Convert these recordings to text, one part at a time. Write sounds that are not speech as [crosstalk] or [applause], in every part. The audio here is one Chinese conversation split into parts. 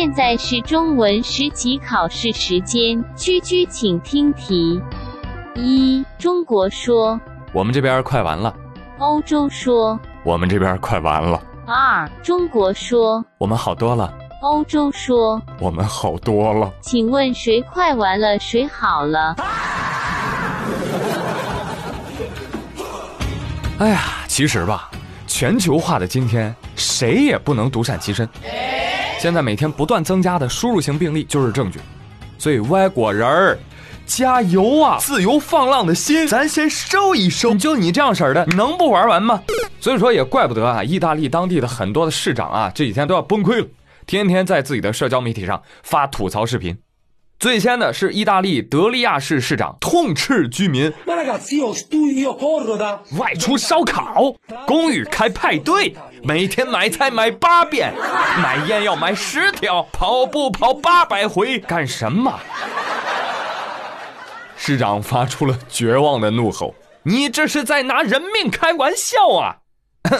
现在是中文十级考试时间，居居请听题：一、中国说，我们这边快完了，欧洲说；我们这边快完了，二、中国说，我们好多了，欧洲说。我们好多了。请问谁快完了，谁好了？哎呀，其实吧，全球化的今天，谁也不能独善其身。现在每天不断增加的输入型病例就是证据，所以歪果仁儿加油啊！自由放浪的心，咱先收一收。就你这样式儿的，能不玩完吗？所以说也怪不得啊，意大利当地的很多的市长啊，这几天都要崩溃了，天天在自己的社交媒体上发吐槽视频。最先的是意大利德利亚市市长痛斥居民外出烧烤，公寓开派对，每天买菜买八遍，买烟要买十条，跑步跑八百回，干什么？市长发出了绝望的怒吼：“你这是在拿人命开玩笑啊！”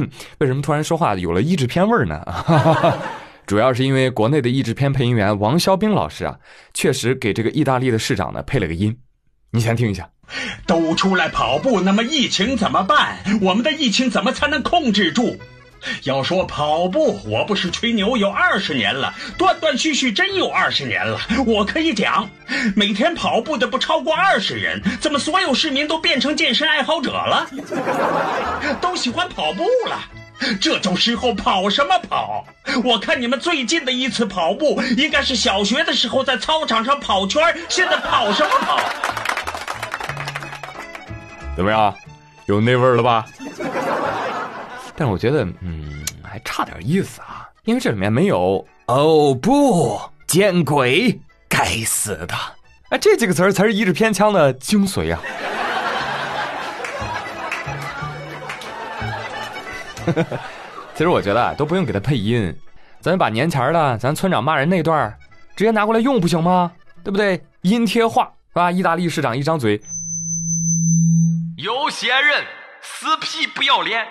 [coughs] 为什么突然说话有了译制片味儿呢？[laughs] 主要是因为国内的译制片配音员王肖兵老师啊，确实给这个意大利的市长呢配了个音，你先听一下。都出来跑步，那么疫情怎么办？我们的疫情怎么才能控制住？要说跑步，我不是吹牛，有二十年了，断断续续真有二十年了。我可以讲，每天跑步的不超过二十人，怎么所有市民都变成健身爱好者了？都喜欢跑步了。这种时候跑什么跑？我看你们最近的一次跑步，应该是小学的时候在操场上跑圈儿现在跑什么跑？怎么样，有那味儿了吧？但是我觉得，嗯，还差点意思啊，因为这里面没有“哦不，见鬼，该死的”，哎，这几个词儿才是一制片腔的精髓啊。[laughs] 其实我觉得，都不用给他配音，咱把年前的咱村长骂人那段直接拿过来用不行吗？对不对？音贴化是吧？意大利市长一张嘴，有些人死皮不要脸，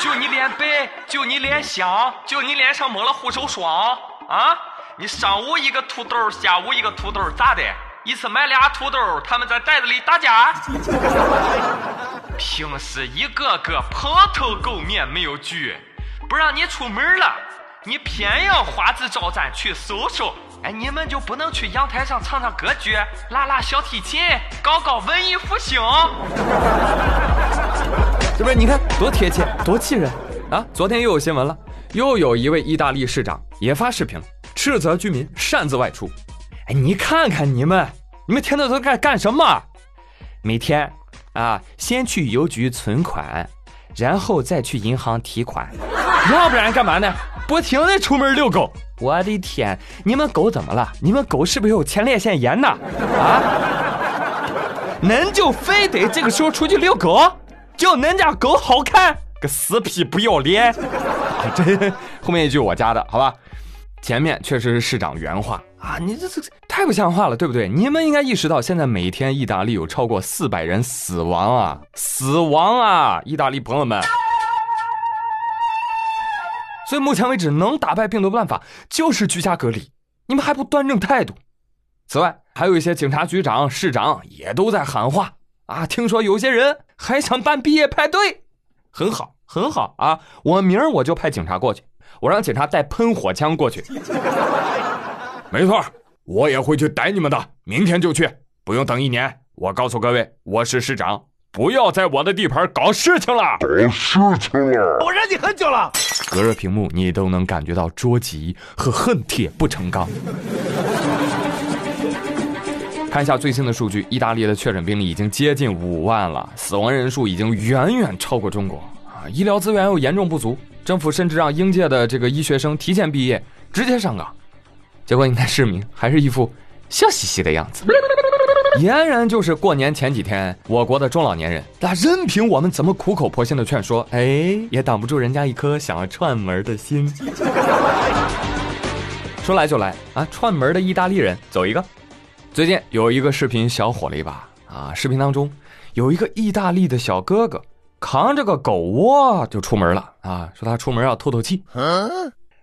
就你脸白，就你脸香，就你脸上抹了护手霜啊！你上午一个土豆，下午一个土豆，咋的？一次买俩土豆，他们在袋子里打架。平时一个个蓬头垢面，没有局，不让你出门了，你偏要花枝招展去搜搜。哎，你们就不能去阳台上唱唱歌剧，拉拉小提琴，搞搞文艺复兴？[laughs] 这不是？你看多贴切，多气人啊！昨天又有新闻了，又有一位意大利市长也发视频，斥责居民擅自外出。哎，你看看你们，你们天天都干干什么？每天啊，先去邮局存款，然后再去银行提款，要不然干嘛呢？不停的出门遛狗。我的天，你们狗怎么了？你们狗是不是有前列腺炎呢？啊？恁就非得这个时候出去遛狗？就恁家狗好看？个死皮不要脸！[laughs] 这 [laughs] 后面一句我加的，好吧？前面确实是市长原话啊，你这这太不像话了，对不对？你们应该意识到，现在每天意大利有超过四百人死亡啊，死亡啊！意大利朋友们，所以目前为止能打败病毒的办法就是居家隔离，你们还不端正态度？此外，还有一些警察局长、市长也都在喊话啊，听说有些人还想办毕业派对，很好，很好啊！我明儿我就派警察过去。我让警察带喷火枪过去。没错，我也会去逮你们的。明天就去，不用等一年。我告诉各位，我是市长，不要在我的地盘搞事情了。搞事情了！我忍你很久了。隔着屏幕，你都能感觉到捉急和恨铁不成钢。看一下最新的数据，意大利的确诊病例已经接近五万了，死亡人数已经远远超过中国啊！医疗资源又严重不足。政府甚至让应届的这个医学生提前毕业，直接上岗。结果你看市民还是一副笑嘻嘻的样子，俨然就是过年前几天我国的中老年人。那任凭我们怎么苦口婆心的劝说，哎，也挡不住人家一颗想要串门的心。[laughs] 说来就来啊，串门的意大利人走一个。最近有一个视频小火了一把啊，视频当中有一个意大利的小哥哥扛着个狗窝就出门了啊，说他出门要透透气。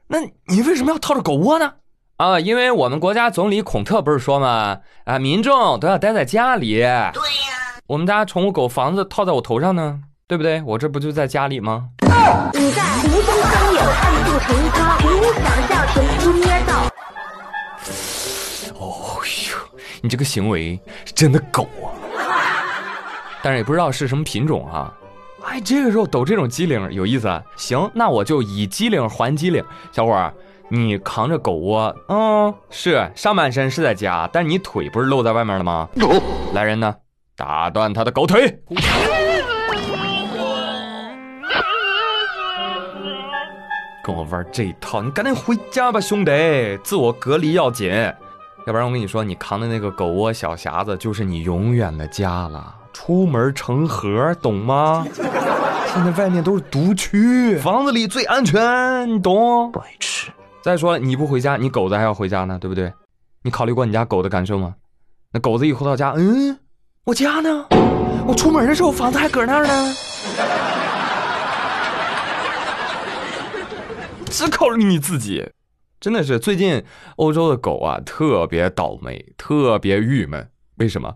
那你为什么要套着狗窝呢？啊，因为我们国家总理孔特不是说吗？啊，民众都要待在家里。对呀，我们家宠物狗房子套在我头上呢，对不对？我这不就在家里吗？你在无中生有，暗度陈仓，凭想象，凭捏造。哦呦，你这个行为是真的狗啊！但是也不知道是什么品种啊。哎，这个时候抖这种机灵有意思啊。行，那我就以机灵还机灵。小伙儿，你扛着狗窝，嗯，是上半身是在家，但你腿不是露在外面了吗？来人呢，打断他的狗腿！跟我玩这一套，你赶紧回家吧，兄弟，自我隔离要紧，要不然我跟你说，你扛的那个狗窝小匣子就是你永远的家了。出门成盒，懂吗？现在外面都是毒区，房子里最安全，你懂？白痴！再说了，你不回家，你狗子还要回家呢，对不对？你考虑过你家狗的感受吗？那狗子一回到家，嗯，我家呢？我出门的时候房子还搁那儿呢。[laughs] 只考虑你自己，真的是最近欧洲的狗啊，特别倒霉，特别郁闷。为什么？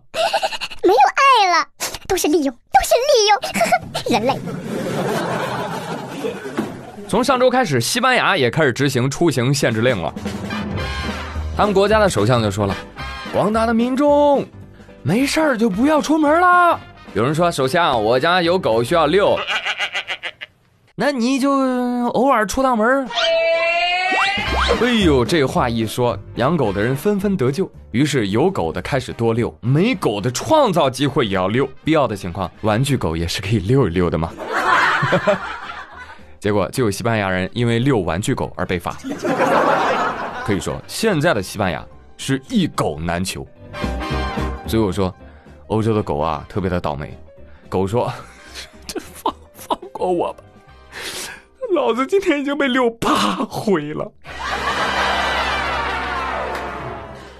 没有爱了，都是利用，都是利用，呵呵，人类。从上周开始，西班牙也开始执行出行限制令了。他们国家的首相就说了：“广大的民众，没事儿就不要出门了。”有人说：“首相，我家有狗需要遛。[laughs] ”那你就偶尔出趟门。哎呦，这话一说，养狗的人纷纷得救。于是有狗的开始多遛，没狗的创造机会也要遛。必要的情况，玩具狗也是可以遛一遛的嘛。[laughs] 结果就有西班牙人因为遛玩具狗而被罚。[laughs] 可以说，现在的西班牙是一狗难求。所以我说，欧洲的狗啊，特别的倒霉。狗说：“ [laughs] 这放放过我吧。”老子今天已经被遛八回了，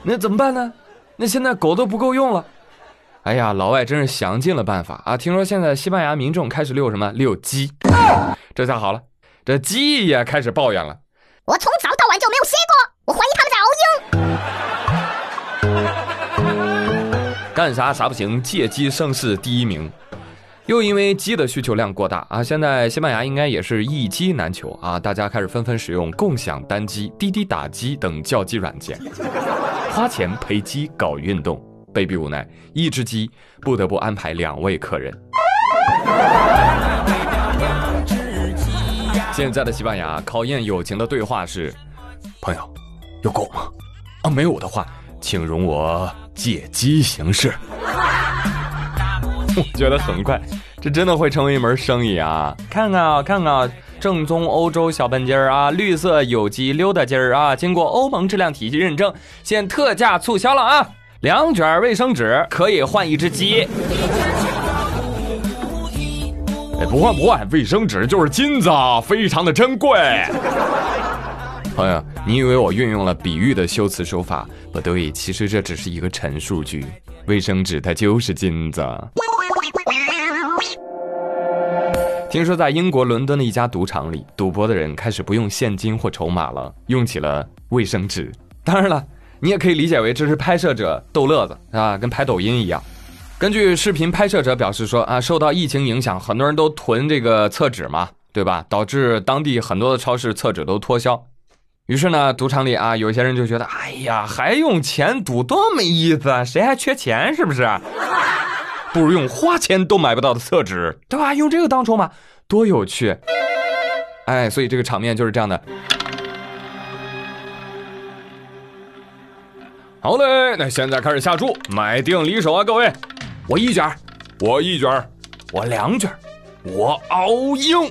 那怎么办呢？那现在狗都不够用了。哎呀，老外真是想尽了办法啊！听说现在西班牙民众开始遛什么？遛鸡。这下好了，这鸡也开始抱怨了。我从早到晚就没有歇过，我怀疑他们在熬鹰。干啥啥不行，借鸡生事第一名。又因为鸡的需求量过大啊，现在西班牙应该也是一鸡难求啊，大家开始纷纷使用共享单机、滴滴打鸡等叫鸡软件，花钱陪鸡搞运动，被逼无奈，一只鸡不得不安排两位客人。[laughs] 现在的西班牙考验友情的对话是：朋友，有狗吗？啊，没有的话，请容我借鸡行事。[laughs] 我觉得很快，这真的会成为一门生意啊！看看啊，看看啊，正宗欧洲小笨鸡儿啊，绿色有机溜达鸡儿啊，经过欧盟质量体系认证，现特价促销了啊！两卷卫生纸可以换一只鸡。哎，不换不换，卫生纸就是金子，非常的珍贵。朋友，你以为我运用了比喻的修辞手法？不对，其实这只是一个陈述句。卫生纸它就是金子。听说在英国伦敦的一家赌场里，赌博的人开始不用现金或筹码了，用起了卫生纸。当然了，你也可以理解为这是拍摄者逗乐子啊，跟拍抖音一样。根据视频拍摄者表示说啊，受到疫情影响，很多人都囤这个厕纸嘛，对吧？导致当地很多的超市厕纸都脱销。于是呢，赌场里啊，有些人就觉得，哎呀，还用钱赌多没意思啊，谁还缺钱是不是？不如用花钱都买不到的厕纸，对吧？用这个当筹码，多有趣！哎，所以这个场面就是这样的。好嘞，那现在开始下注，买定离手啊，各位！我一卷，我一卷，我两卷，我熬鹰！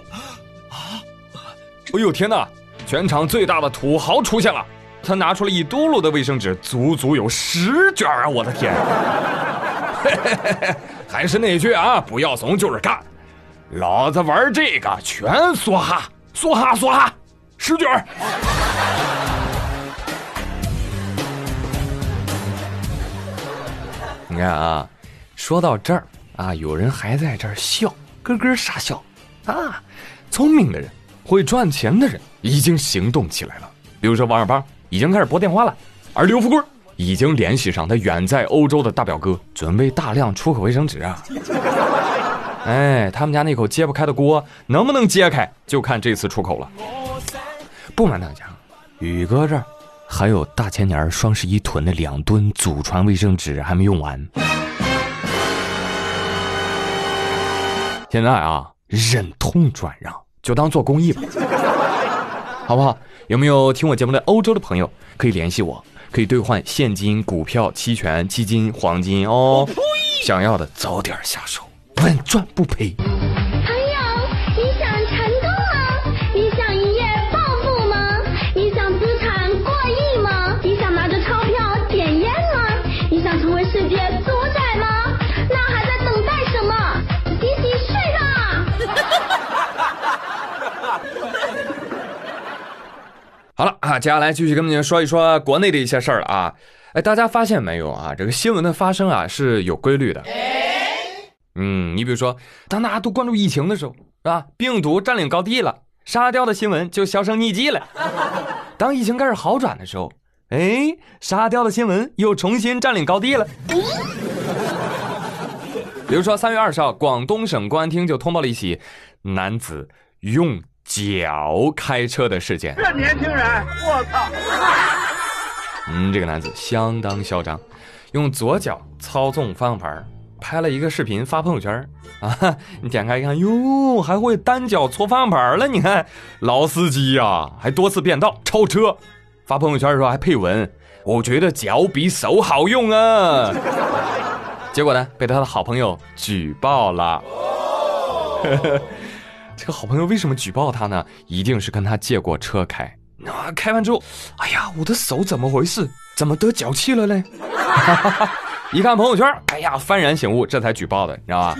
啊！哎呦天哪！全场最大的土豪出现了，他拿出了一嘟噜的卫生纸，足足有十卷啊！我的天！[laughs] 还是那句啊，不要怂就是干，老子玩这个全梭哈，梭哈梭哈，十卷看啊，说到这儿啊，有人还在这儿笑，咯咯傻笑啊。聪明的人，会赚钱的人，已经行动起来了。比如说王二胖已经开始拨电话了，而刘富贵已经联系上他远在欧洲的大表哥，准备大量出口卫生纸啊。[laughs] 哎，他们家那口揭不开的锅能不能揭开，就看这次出口了。不瞒大家，宇哥这儿还有大前年双十一囤的两吨祖传卫生纸还没用完。现在啊，忍痛转让，就当做公益吧，好不好？有没有听我节目的欧洲的朋友可以联系我，可以兑换现金、股票、期权、基金、黄金哦。想要的早点下手，稳赚不赔。[laughs] 好了啊，接下来继续跟你们说一说国内的一些事儿啊。哎，大家发现没有啊？这个新闻的发生啊是有规律的。嗯，你比如说，当大家都关注疫情的时候，是吧？病毒占领高地了，沙雕的新闻就销声匿迹了。[laughs] 当疫情开始好转的时候，哎，沙雕的新闻又重新占领高地了。比如说，三月二十号，广东省公安厅就通报了一起男子用脚开车的事件。这年轻人，我操！嗯，这个男子相当嚣张，用左脚操纵方向盘，拍了一个视频发朋友圈啊！[laughs] 你点开一看，哟，还会单脚搓方向盘了！你看，老司机呀、还多次变道超车，发朋友圈的时候还配文：“我觉得脚比手好用啊！” [laughs] 结果呢，被他的好朋友举报了。[laughs] 这个好朋友为什么举报他呢？一定是跟他借过车开。啊，开完之后，哎呀，我的手怎么回事？怎么得脚气了嘞？[laughs] 一看朋友圈，哎呀，幡然醒悟，这才举报的，你知道吧？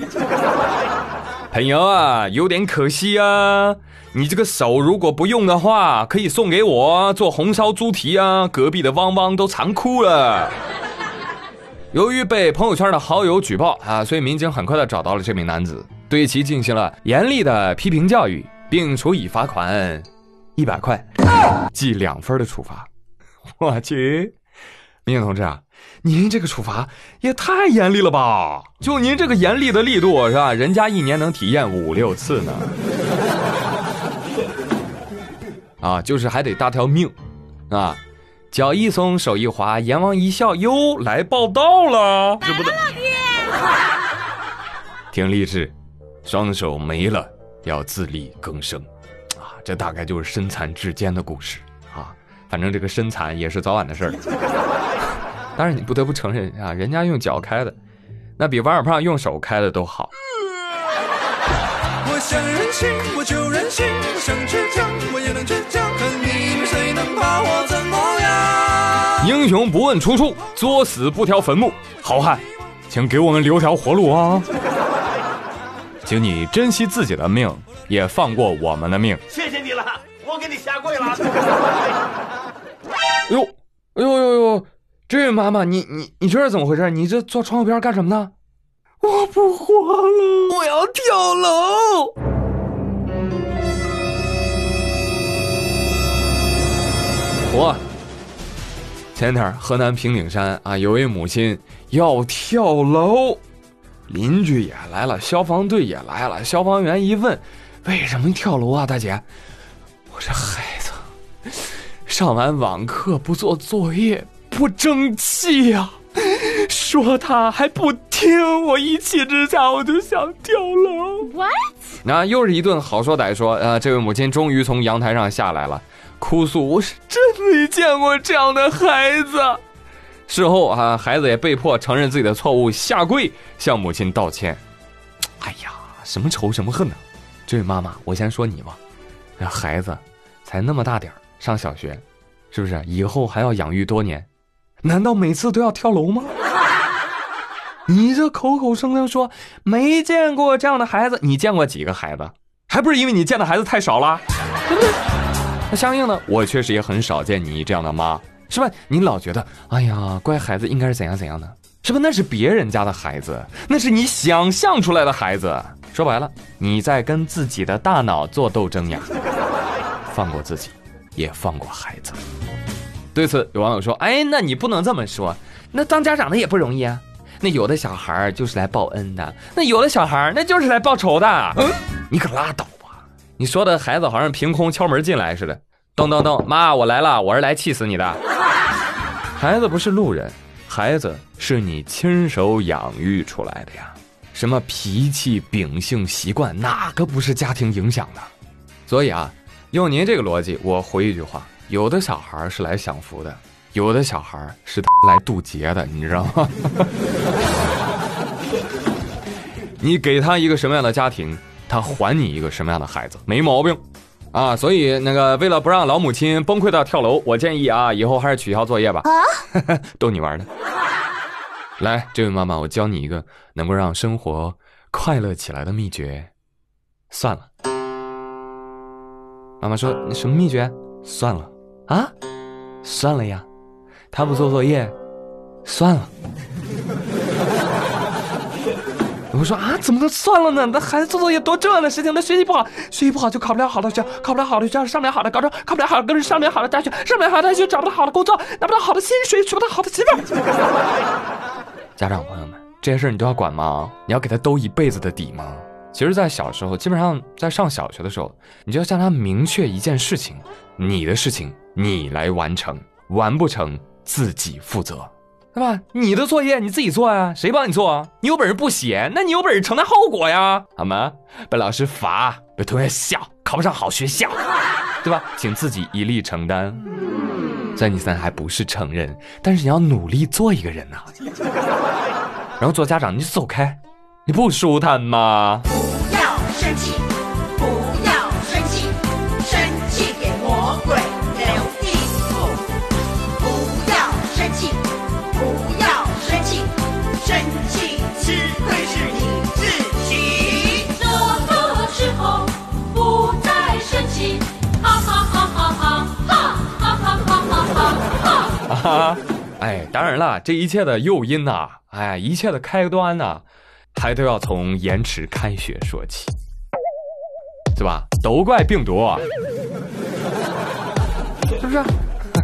[laughs] 朋友啊，有点可惜啊。你这个手如果不用的话，可以送给我做红烧猪蹄啊。隔壁的汪汪都馋哭了。由于被朋友圈的好友举报啊，所以民警很快的找到了这名男子，对其进行了严厉的批评教育，并处以罚款一百块，记两分的处罚。我去，民警同志啊，您这个处罚也太严厉了吧？就您这个严厉的力度是吧？人家一年能体验五六次呢。啊，就是还得搭条命，啊，脚一松手一滑，阎王一笑，哟，来报道了，这不得？[laughs] 挺励志，双手没了要自力更生，啊，这大概就是身残志坚的故事啊。反正这个身残也是早晚的事儿。但是，你不得不承认啊，人家用脚开的，那比王二胖用手开的都好。我想任性，我就任性；我想倔强，我也能倔强。可你们谁能把我怎么样？英雄不问出处，作死不挑坟墓。好汉，请给我们留条活路啊！请你珍惜自己的命，也放过我们的命。谢谢你了，我给你下跪了。哎呦，哎呦呦呦！这位妈妈，你你你这是怎么回事？你这坐窗户边干什么呢？我不活了，我要跳楼！我前天河南平顶山啊，有位母亲要跳楼，邻居也来了，消防队也来了。消防员一问，为什么跳楼啊，大姐？我这孩子上完网课不做作业，不争气呀、说他还不听，我一气之下我就想跳楼。What？那又是一顿好说歹说，呃，这位母亲终于从阳台上下来了，哭诉：“我是真没见过这样的孩子。”事后啊，孩子也被迫承认自己的错误，下跪向母亲道歉。哎呀，什么仇什么恨呢、这位妈妈，我先说你吧，这孩子才那么大点，上小学，是不是？以后还要养育多年，难道每次都要跳楼吗？你这口口声声说没见过这样的孩子，你见过几个孩子？还不是因为你见的孩子太少了，对不对？那相应的，我确实也很少见你这样的妈，是吧？你老觉得，哎呀，乖孩子应该是怎样怎样的，是吧？那是别人家的孩子，那是你想象出来的孩子。说白了，你在跟自己的大脑做斗争呀。[laughs] 放过自己，也放过孩子。对此，有网友说：“哎，那你不能这么说，那当家长的也不容易啊。那有的小孩就是来报恩的，那有的小孩那就是来报仇的。[laughs] 嗯，你可拉倒吧！你说的孩子好像凭空敲门进来似的。咚咚咚，妈，我来了，我是来气死你的。孩子不是路人，孩子是你亲手养育出来的呀。什么脾气、秉性、习惯，哪个不是家庭影响的？所以啊。”用您这个逻辑，我回一句话：有的小孩是来享福的，有的小孩是来渡劫的，你知道吗？[laughs] 你给他一个什么样的家庭，他还你一个什么样的孩子，没毛病啊！所以那个为了不让老母亲崩溃到跳楼，我建议啊，以后还是取消作业吧。啊，[laughs] 逗你玩的。来，这位妈妈，我教你一个能够让生活快乐起来的秘诀。算了。妈妈说：“什么秘诀？算了啊，算了呀。他不做作业，算了。我说啊，怎么能算了呢？那孩子做作业多重要的事情，那学习不好，学习不好就考不了好的学校，考不了好的学校上不了好的高中，考不了好的上不了好的大学，上不了好的大学找不到好的工作，拿不到好的薪水，娶不到好的媳妇。家长朋友们，这些事你都要管吗？你要给他兜一辈子的底吗？”其实，在小时候，基本上在上小学的时候，你就要向他明确一件事情：你的事情你来完成，完不成自己负责，对吧？你的作业你自己做呀，谁帮你做啊？你有本事不写，那你有本事承担后果呀，好吗？被老师罚，被同学笑，考不上好学校，对吧？请自己一力承担。虽然你现在还不是成人，但是你要努力做一个人呐。然后做家长，你就走开。你不舒坦吗？不要生气，不要生气，生气给哈！[laughs] 哎，当然了，这一切的诱因呐，哎，一切的开端呐。还都要从延迟开学说起，是吧？都怪病毒，是不是？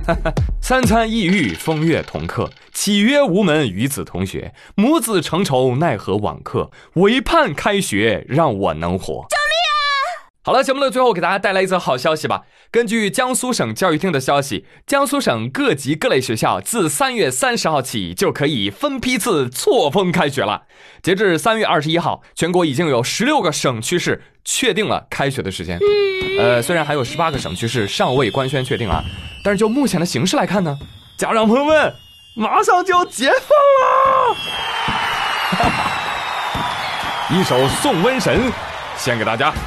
[laughs] 三餐抑郁，风月同客，岂曰无门与子同学？母子成仇，奈何网课？唯盼开学，让我能活。好了，节目的最后给大家带来一则好消息吧。根据江苏省教育厅的消息，江苏省各级各类学校自三月三十号起就可以分批次错峰开学了。截至三月二十一号，全国已经有十六个省区市确定了开学的时间。呃，虽然还有十八个省区市尚未官宣确定啊，但是就目前的形势来看呢，家长朋友们，马上就要解放了。[laughs] 一首《送瘟神》。献给大家。[laughs]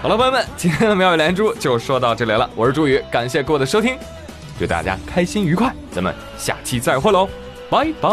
好了，朋友们，今天的妙语连珠就说到这里了。我是朱宇，感谢各位的收听，祝大家开心愉快，咱们下期再会喽，拜拜。